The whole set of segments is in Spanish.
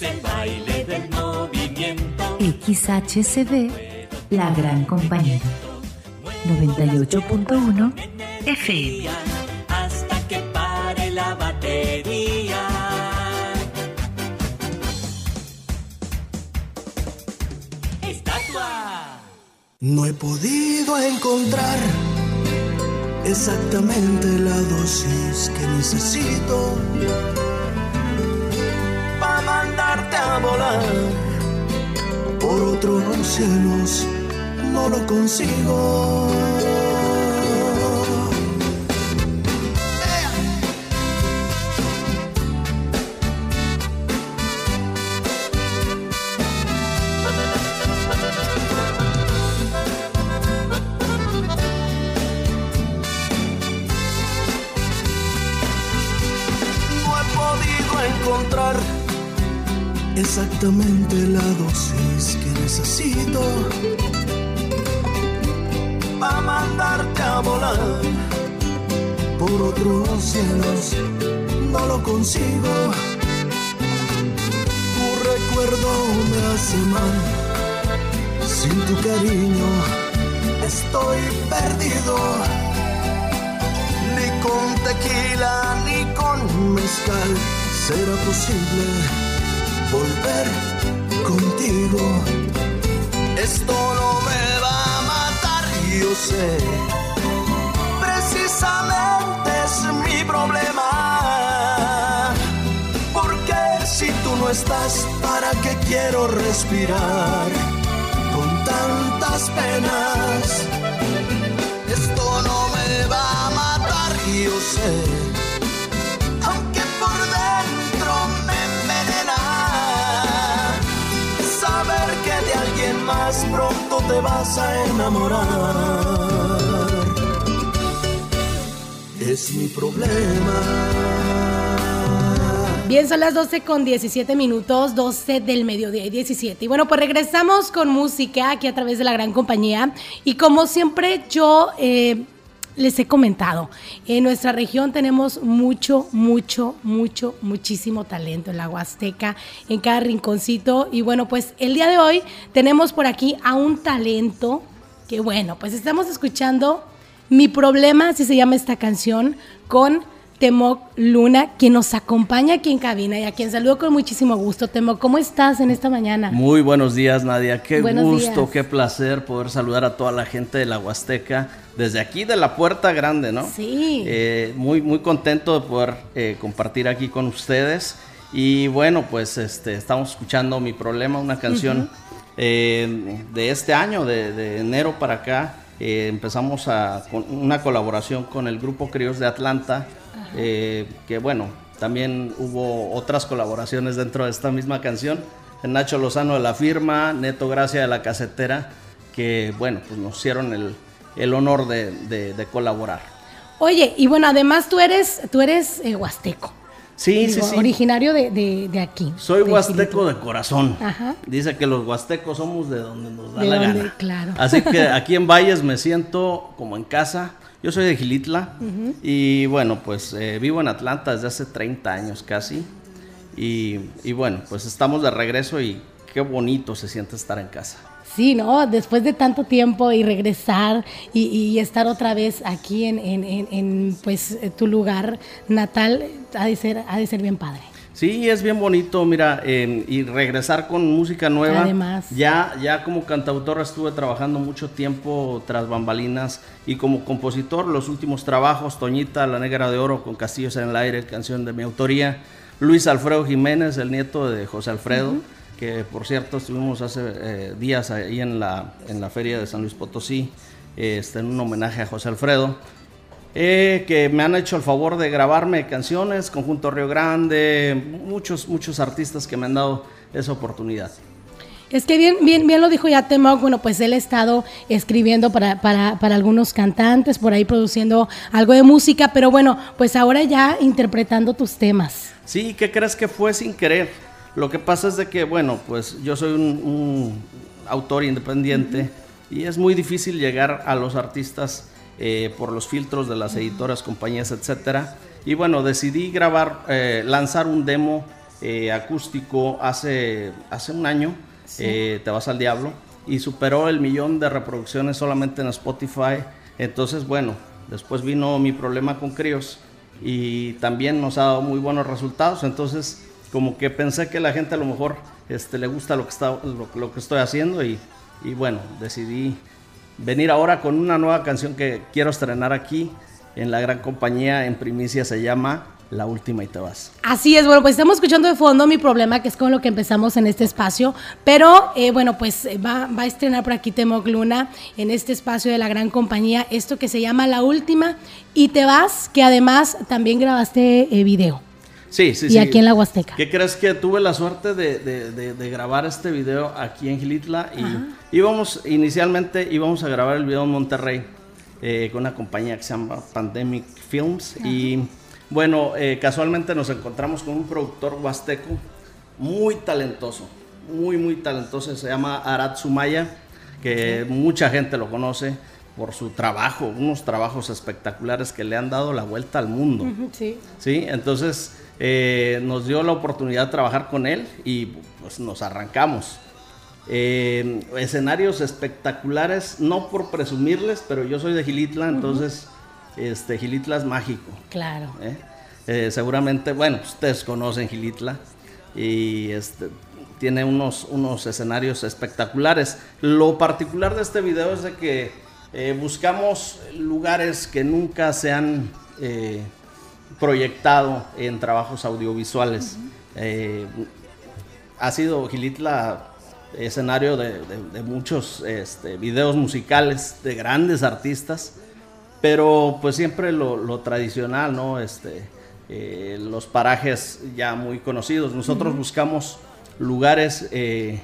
es el baile del movimiento. XHCD, la gran compañía. 98.1 FM. Hasta que pare la batería. Estatua. No he podido encontrar exactamente la dosis que necesito por otros cielos. No lo consigo. Consigo. Tu recuerdo me hace mal. Sin tu cariño estoy perdido. Ni con tequila ni con mezcal será posible volver contigo. Esto no me va a matar, yo sé. Precisamente es mi problema. Quiero respirar con tantas penas? Esto no me va a matar, yo sé. Aunque por dentro me envenena saber que de alguien más pronto te vas a enamorar. Es mi problema. Bien, son las 12 con 17 minutos, 12 del mediodía y 17. Y bueno, pues regresamos con música aquí a través de la gran compañía. Y como siempre yo eh, les he comentado, en nuestra región tenemos mucho, mucho, mucho, muchísimo talento en la Huasteca, en cada rinconcito. Y bueno, pues el día de hoy tenemos por aquí a un talento que bueno, pues estamos escuchando Mi Problema, así se llama esta canción, con Temoc Luna, quien nos acompaña aquí en cabina y a quien saludo con muchísimo gusto. Temoc, ¿cómo estás en esta mañana? Muy buenos días, Nadia. Qué Buenos gusto, días. qué placer poder saludar a toda la gente de la Huasteca desde aquí de la Puerta Grande, ¿no? Sí. Eh, muy, muy contento de poder eh, compartir aquí con ustedes. Y bueno, pues este, estamos escuchando Mi Problema, una canción eh, de este año, de, de enero para acá. Empezamos a, con una colaboración con el grupo Críos de Atlanta, eh, que bueno, también hubo otras colaboraciones dentro de esta misma canción. Nacho Lozano de la firma, Neto Gracia de la casetera, que bueno, pues nos hicieron el, el honor de, colaborar. Oye, y bueno, además tú eres, tú eres eh, huasteco. Sí, Digo, sí, sí. Originario de, de- de aquí. Soy de huasteco de corazón. Ajá. Dice que los huastecos somos de donde nos da la donde, gana. claro. Así que aquí en Valles me siento como en casa. Yo soy de Gilitla y bueno, pues eh, vivo en Atlanta desde hace 30 años casi. Y, y bueno, pues estamos de regreso y qué bonito se siente estar en casa. Sí, ¿no? Después de tanto tiempo y regresar y, y estar otra vez aquí en, en- en- en, pues, eh, tu lugar natal, ha de ser, ha de ser bien padre. Sí, es bien bonito, mira, eh, y regresar con música nueva. Además. Ya, ya como cantautor estuve trabajando mucho tiempo tras bambalinas y como compositor, los últimos trabajos, Toñita, La Negra de Oro con Castillos en el Aire, canción de mi autoría, Luis Alfredo Jiménez, el nieto de José Alfredo, que por cierto estuvimos hace eh, días ahí en la, en la feria de San Luis Potosí, eh, en un homenaje a José Alfredo. Eh, que me han hecho el favor de grabarme canciones, Conjunto Río Grande, muchos, muchos artistas que me han dado esa oportunidad. Es que bien, bien, bien lo dijo ya Temoc, bueno, pues él ha estado escribiendo para, para, para algunos cantantes, por ahí produciendo algo de música, pero bueno, pues ahora ya interpretando tus temas. Sí, ¿qué crees que fue sin querer? Lo que pasa es de que, bueno, pues yo soy un, un autor independiente y es muy difícil llegar a los artistas eh, por los filtros de las editoras, compañías, etcétera. Y bueno, decidí grabar, eh, lanzar un demo eh, acústico hace, hace un año, Te vas al diablo, y superó el millón de reproducciones solamente en Spotify. Entonces, bueno, después vino mi problema con Críos y también nos ha dado muy buenos resultados. Entonces, como que pensé que la gente a lo mejor este, le gusta lo que, está, lo, que estoy haciendo y, y bueno, decidí venir ahora con una nueva canción que quiero estrenar aquí en la gran compañía en primicia se llama la última y te vas. Así es, bueno, pues estamos escuchando de fondo mi problema, que es con lo que empezamos en este espacio, pero eh, bueno, pues eh, va, va, a estrenar por aquí Temoc Luna en este espacio de la gran compañía, esto que se llama La última y te vas, que además también grabaste eh, video. Sí, sí, y aquí en la Huasteca. ¿Qué crees que tuve la suerte de, de, de, grabar este video aquí en Gilitla? Y íbamos, inicialmente íbamos a grabar el video en Monterrey con una compañía que se llama Pandemic Films y bueno, eh, casualmente nos encontramos con un productor huasteco muy talentoso, muy, muy talentoso. Se llama Arad Sumaya, que mucha gente lo conoce por su trabajo, unos trabajos espectaculares que le han dado la vuelta al mundo. sí. Sí, entonces eh, nos dio la oportunidad de trabajar con él y pues nos arrancamos. Eh, escenarios espectaculares, no por presumirles, pero yo soy de Gilitla, entonces este, Gilitla es mágico. Claro. ¿eh? Seguramente, bueno, ustedes conocen Gilitla y este, tiene unos, unos escenarios espectaculares. Lo particular de este video es de que buscamos lugares que nunca se han proyectado en trabajos audiovisuales. ha sido Gilitla escenario de, muchos este, videos musicales de grandes artistas pero pues siempre lo, tradicional, ¿no? Este, eh, los parajes ya muy conocidos. Nosotros buscamos lugares eh,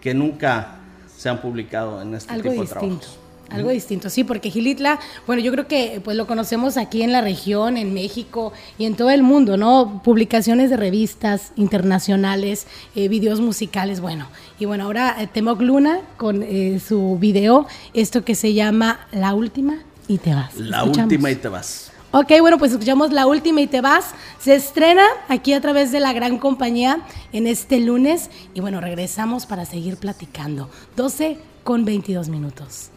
que nunca se han publicado en este tipo de trabajos. Algo distinto, sí, porque Gilitla, bueno, yo creo que pues lo conocemos aquí en la región, en México y en todo el mundo, ¿no? Publicaciones de revistas internacionales, eh, videos musicales, bueno. Y bueno, ahora Temoc Luna con su video, esto que se llama La Última y te vas. La última y te vas. Ok, bueno, pues escuchamos La última y te vas. Se estrena aquí a través de la gran compañía en este lunes y bueno, regresamos para seguir platicando. 12 con 22 minutos.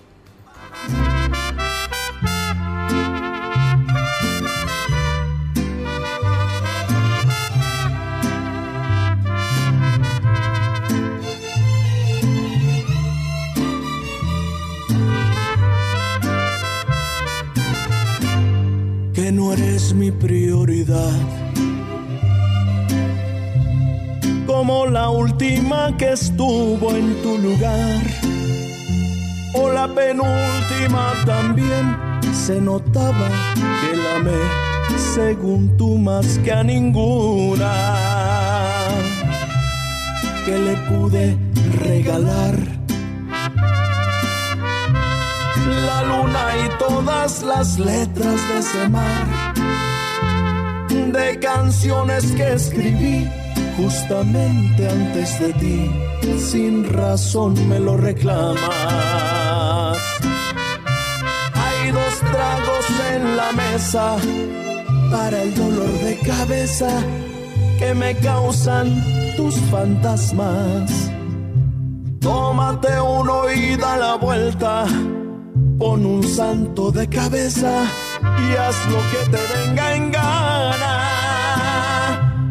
No eres mi prioridad. Como la última que estuvo en tu lugar. O la penúltima también se notaba que la amé según tú más que a ninguna. Que le pude regalar la luna y todas las letras de ese mar, de canciones que escribí justamente antes de ti, sin razón me lo reclamas. Para el dolor de cabeza que me causan tus fantasmas. Tómate uno y da la vuelta Pon un santo de cabeza y haz lo que te venga en gana.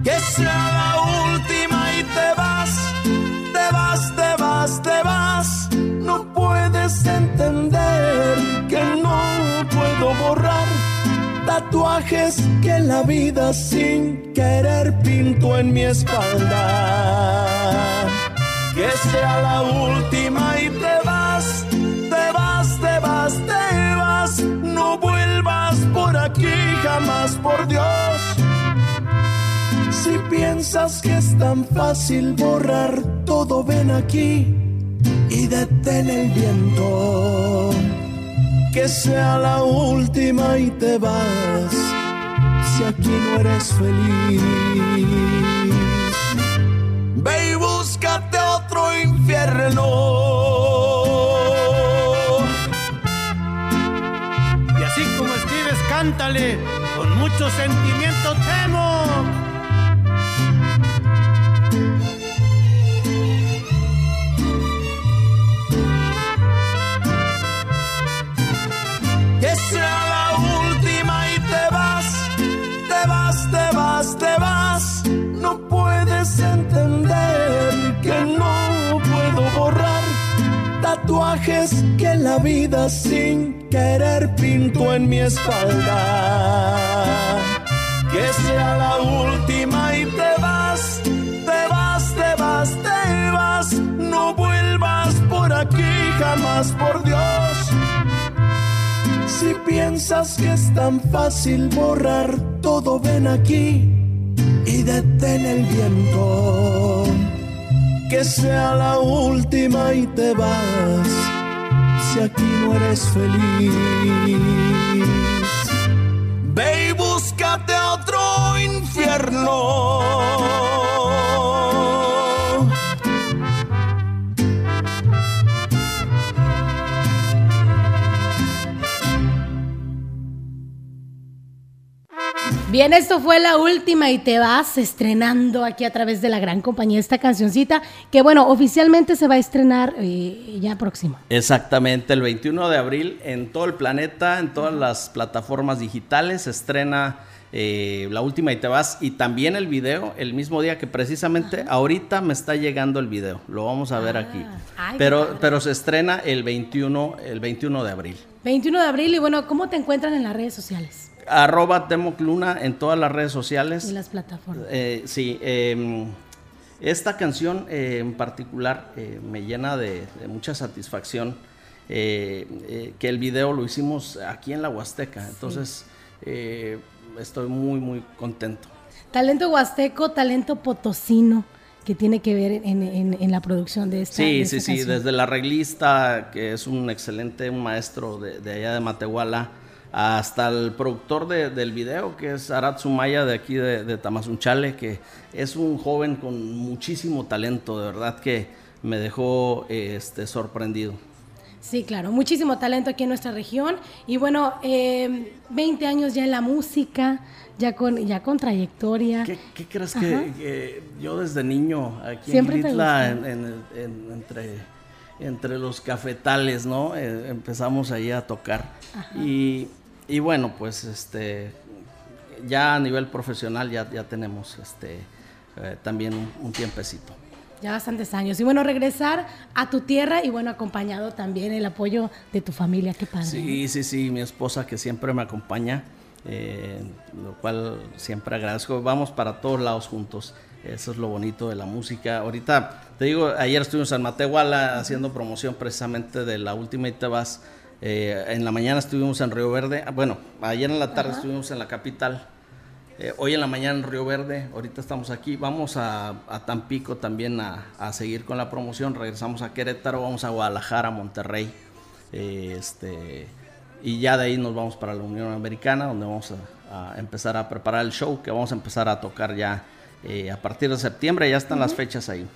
Que sea que la vida sin querer pinto en mi espalda. Que sea la última y te vas te vas, no vuelvas por aquí jamás, por Dios. Si piensas que es tan fácil borrar todo, ven aquí y detén el viento. Que sea la última y te vas, si aquí no eres feliz. Ve y búscate otro infierno. cántale con mucho sentimiento, temo. Tatuajes que la vida sin querer pinto en mi espalda. Que sea la última y te vas, te vas, te vas, te vas. No vuelvas por aquí jamás, por Dios. Si piensas que es tan fácil borrar todo, ven aquí y detén el viento. Que sea la última y te vas, si aquí no eres feliz. Ve y búscate otro infierno. Bien, esto fue la última y te vas estrenando aquí a través de la gran compañía esta cancioncita que bueno, oficialmente se va a estrenar eh, ya próximo. Exactamente, el 21 de abril en todo el planeta, en todas las plataformas digitales se estrena eh, La última y te vas y también el video el mismo día que precisamente ahorita me está llegando el video, lo vamos a ver Ah, aquí. ay, qué pero pero se estrena el 21 el 21 de abril. 21 de abril y bueno, ¿cómo te encuentran en las redes sociales Arroba Temoc Luna en todas las redes sociales. y las plataformas? Eh, sí, eh, esta canción eh, en particular eh, me llena de, de mucha satisfacción que el video lo hicimos aquí en la Huasteca, entonces estoy muy muy contento. Talento huasteco, talento potosino que tiene que ver en, en- en la producción de esta Sí, de sí, esta sí, canción. desde el arreglista, que es un excelente un maestro de, de allá de Matehuala, hasta el productor de- del video, que es Arat Sumaya de aquí de, de Tamazunchale, que es un joven con muchísimo talento, de verdad que me dejó este, sorprendido. Sí, claro, muchísimo talento aquí en nuestra región. Y bueno, eh, 20 años ya en la música, ya con, ya con trayectoria. ¿Qué, qué crees que, que yo desde niño aquí Siempre en en- entre, entre los cafetales, ¿no? Eh, empezamos ahí a tocar. Y, y bueno, pues este ya a nivel profesional ya, ya tenemos este eh, también un, un tiempecito. Ya bastantes años. Y bueno, regresar a tu tierra y bueno, acompañado también el apoyo de tu familia. Qué padre. Sí, sí, sí, mi esposa que siempre me acompaña, eh, lo cual siempre agradezco. Vamos para todos lados juntos. Eso es lo bonito de la música. Ahorita, te digo, ayer estuvimos en Matehuala haciendo promoción precisamente de la última y te vas. Eh, en la mañana estuvimos en Río Verde. Ah, Bueno, ayer en la tarde estuvimos en la capital. Eh, hoy en la mañana en Río Verde, ahorita estamos aquí, vamos a, a Tampico también a, a seguir con la promoción, regresamos a Querétaro, vamos a Guadalajara, Monterrey, eh, este, y ya de ahí nos vamos para la Unión Americana, donde vamos a, a empezar a preparar el show, que vamos a empezar a tocar ya eh, a partir de septiembre, ya están las fechas ahí.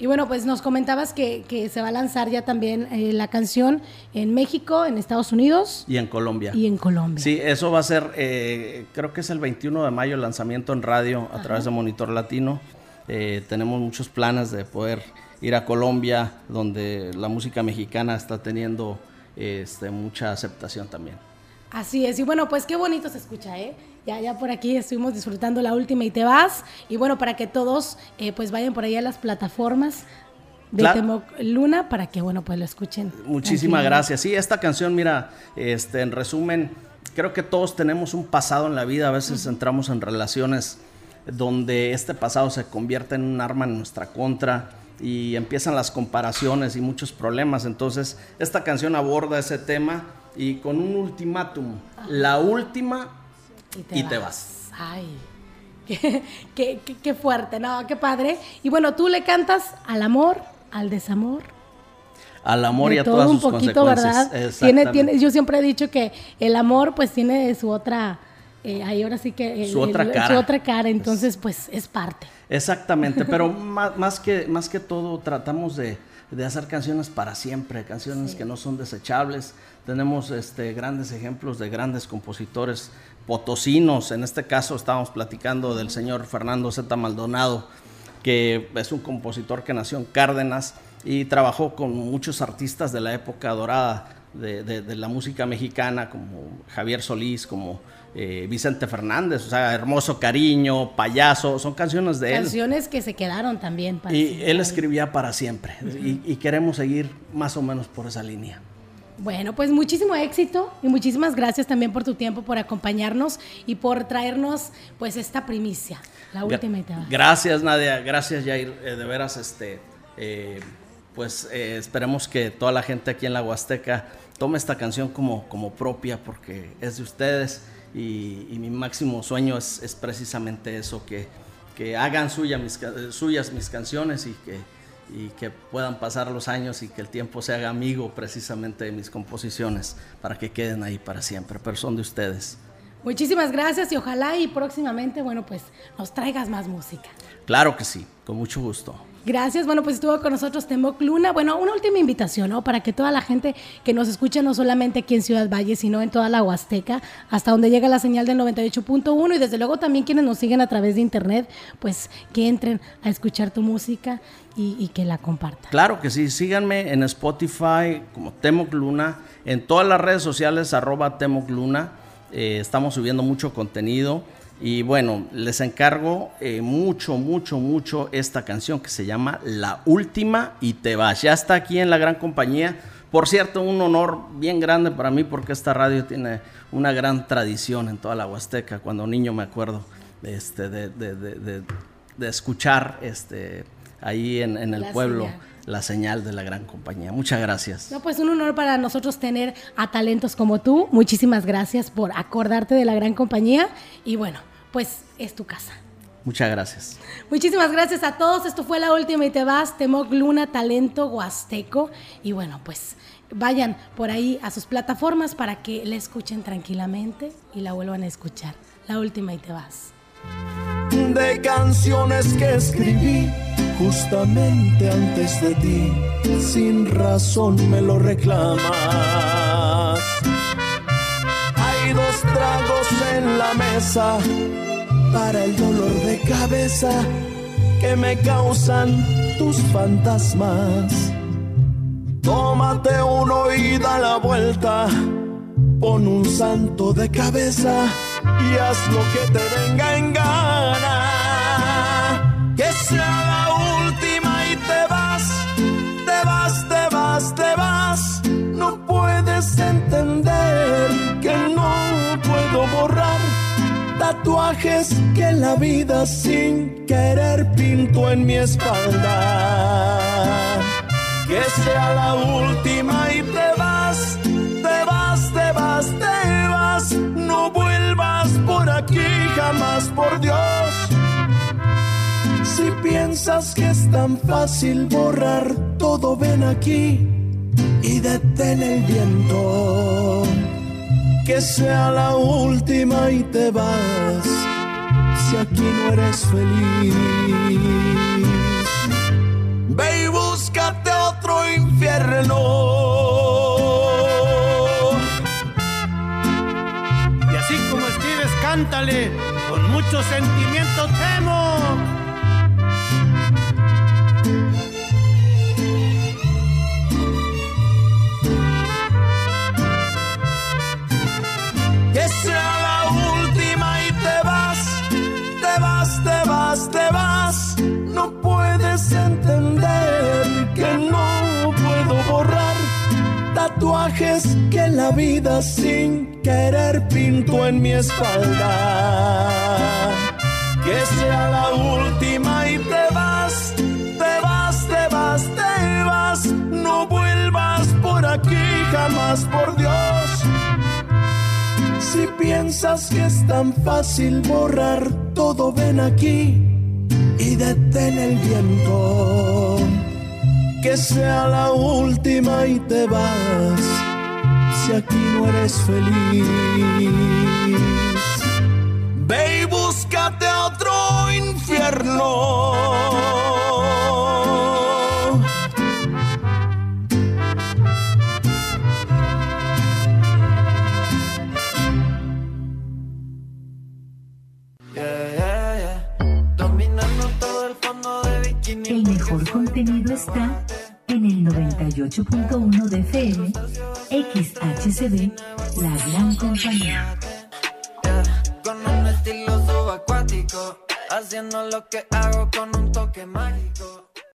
Y bueno, pues nos comentabas que, que se va a lanzar ya también eh, la canción en México, en Estados Unidos Y en Colombia. y en Colombia. Sí, eso va a ser, eh, creo que es el 21 de mayo el lanzamiento en radio a través de Monitor Latino. Eh, tenemos muchos planes de poder ir a Colombia, donde la música mexicana está teniendo este, mucha aceptación también. Así es, y bueno, pues qué bonito se escucha, ¿eh? Ya, ya por aquí estuvimos disfrutando la última y te vas. Y bueno, para que todos eh, pues vayan por ahí a las plataformas de Claro. Temoc Luna para que bueno, pues lo escuchen. Muchísimas gracias. Sí, esta canción, mira, este, en resumen, creo que todos tenemos un pasado en la vida. A veces entramos en relaciones donde este pasado se convierte en un arma en nuestra contra y empiezan las comparaciones y muchos problemas. Entonces, esta canción aborda ese tema y con un ultimátum. La última y te vas. Ay, qué, qué- qué- qué fuerte, no, qué padre. Y bueno, tú le cantas al amor, al desamor. Al amor de y a todo todas un sus poquito, consecuencias. ¿verdad? Tiene, tiene, yo siempre he dicho que el amor pues tiene su otra, eh, ahí ahora sí que... el- Su otra el- cara. Su otra cara, entonces pues es parte. Exactamente, pero más, más, que, más que todo tratamos de, de hacer canciones para siempre, canciones que no son desechables. Tenemos este, grandes ejemplos de grandes compositores potosinos. En este caso estábamos platicando del señor Fernando Z. Maldonado, que es un compositor que nació en Cárdenas y trabajó con muchos artistas de la época dorada de, de- de la música mexicana, como Javier Solís, como eh, Vicente Fernández, o sea, Hermoso Cariño, Payaso, son canciones de él. Canciones que se quedaron también. para Y siempre. él escribía para siempre. y, y queremos seguir más o menos por esa línea. Bueno, pues muchísimo éxito y muchísimas gracias también por tu tiempo, por acompañarnos y por traernos pues esta primicia, la última va. Gracias, Nadia. Gracias, Jair. Eh, de veras, este, eh, pues esperemos que toda la gente aquí en la Huasteca tome esta canción como, como propia porque es de ustedes y, y mi máximo sueño es, es precisamente eso, que, que hagan suya mis, ca- eh, suyas mis canciones y que, y que puedan pasar los años y que el tiempo se haga amigo precisamente de mis composiciones para que queden ahí para siempre, pero son de ustedes. Muchísimas gracias y ojalá y próximamente, bueno, pues nos traigas más música. Claro que sí, con mucho gusto. Gracias. Bueno, pues estuvo con nosotros Temoc Luna. Bueno, una última invitación, ¿no? Para que toda la gente que nos escucha, no solamente aquí en Ciudad Valle, sino en toda la Huasteca, hasta donde llega la señal del 98.1 y desde luego también quienes nos siguen a través de internet, pues que entren a escuchar tu música y, que la compartan. Claro que sí, síganme en Spotify como Temoc Luna, en todas las redes sociales arroba Temoc Luna, Eh, estamos subiendo mucho contenido y bueno, les encargo eh, mucho, mucho, mucho esta canción que se llama La Última y Te Vas. Ya está aquí en la gran compañía. Por cierto, un honor bien grande para mí porque esta radio tiene una gran tradición en toda la Huasteca. Cuando niño me acuerdo este, de, de- de- de- de escuchar este, ahí en, en el La pueblo. La señal de la gran compañía. Muchas gracias. No, pues un honor para nosotros tener a talentos como tú. Muchísimas gracias por acordarte de la gran compañía y bueno, pues es tu casa. Muchas gracias. Muchísimas gracias a todos. Esto fue la última y te vas. Temoc Luna, talento huasteco. Y bueno, pues vayan por ahí a sus plataformas para que la escuchen tranquilamente y la vuelvan a escuchar. La última y te vas. de canciones que escribí justamente antes de ti. Sin razón me lo reclamas. Hay dos tragos en la mesa para el dolor de cabeza que me causan tus fantasmas. Tómate uno y da la vuelta. Pon un santo de cabeza y haz lo que te venga en gana. Que sea tatuajes que la vida sin querer pinto en mi espalda que sea la última y te vas, te vas, te vas, te vas, no vuelvas por aquí jamás, por Dios. Si piensas que es tan fácil borrar todo, ven aquí y detén el viento. Que sea la última y te vas, si aquí no eres feliz. Ve y búscate otro infierno. Y así como escribes, cántale con mucho sentimiento, temo. Que la vida sin querer pinto en mi espalda. Que sea la última y te vas, te vas, te vas, te vas. No vuelvas por aquí jamás, por Dios. Si piensas que es tan fácil borrar todo, ven aquí y detén el viento. Que sea la última y te vas, si aquí no eres feliz. Ve y búscate otro infierno. El mejor contenido está en el 98.1 de FM, XHCB, La Gran Compañía. Con un estilo subacuático, haciendo lo que hago con un toque mágico.